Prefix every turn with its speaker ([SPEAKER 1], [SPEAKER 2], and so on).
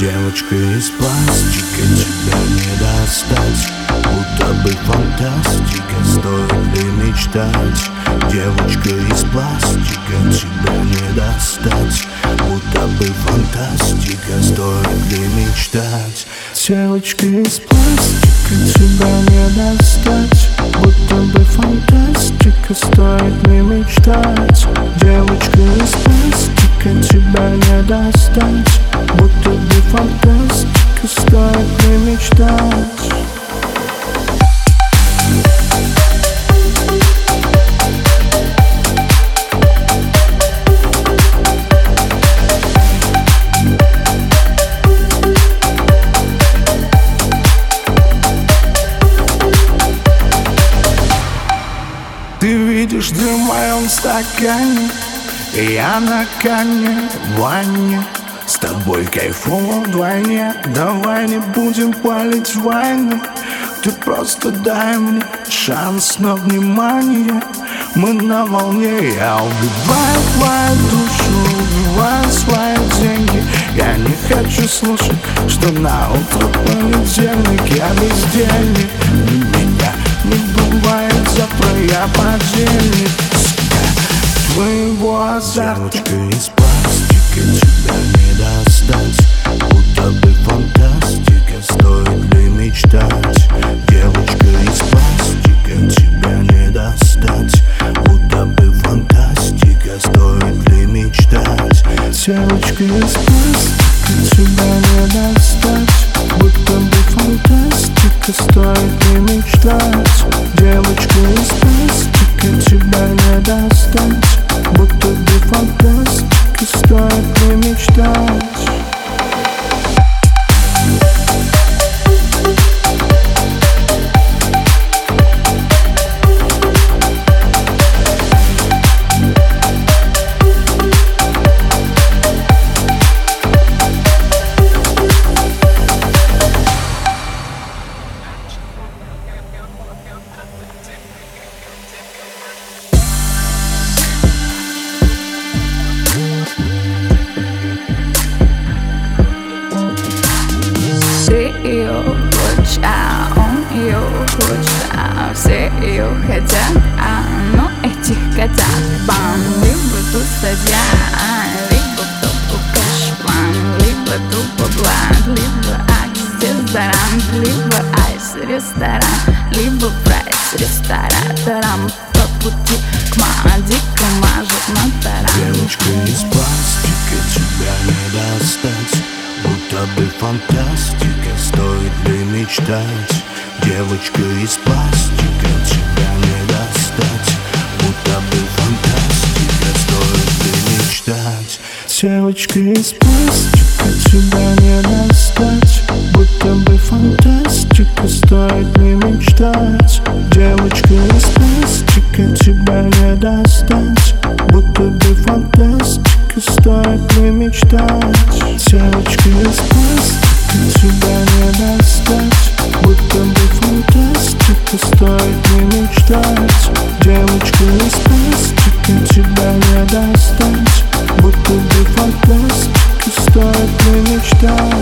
[SPEAKER 1] Девочка из пластика, тебя не достать. Будто бы фантастика, стоит ли мечтать? Девочка из пластика, тебя не достать. Будто бы фантастика, стоит ли мечтать? Девочка из пластика, тебя не достать. Будто бы фантастика, стоит ли мечтать? Девочка из пластика, тебя не достать фантастика, стоит ли мечтать Ты видишь дым в моем стакане я на коне в ванне С тобой кайфово вдвойне. Давай не будем палить войну. Ты просто дай мне шанс на внимание. Мы на волне Я убиваю твою душу Убиваю свои деньги. Я не хочу слушать Что на утро понедельник. Я бездельник. Меня не бывает завтра я подельник. Твоего азарта Девочка из пластика, Девочка из пластика, тебя не достать Будто бы фантастика, стоит ли мечтать. Девочка из пластика, тебя не достать. Будто бы фантастика, стоит
[SPEAKER 2] а он ее хочет А все ее хотят, а ну этих котят Бам, либо тут статья, либо в топу кэшплан Либо тупо блат, либо акс-дезодорант Либо айс-ресторан, либо прайс рестораторам По пути к мадику
[SPEAKER 1] мечтать. Девочка из пластика, тебя не достать. Будто бы фантастика, стоит ли мечтать? Девочка из пластика, тебя не достать. Будто бы фантастика, стоит ли мечтать? Девочка из пластика, тебя не достать. Будто бы фантастика, стоит ли мечтать? Девочка из пластика, тебя не достать Будто бы фантастика, стоит ли мечтать. Девочка из пластика, тебя не достать Будто бы фантастика, стоит ли мечтать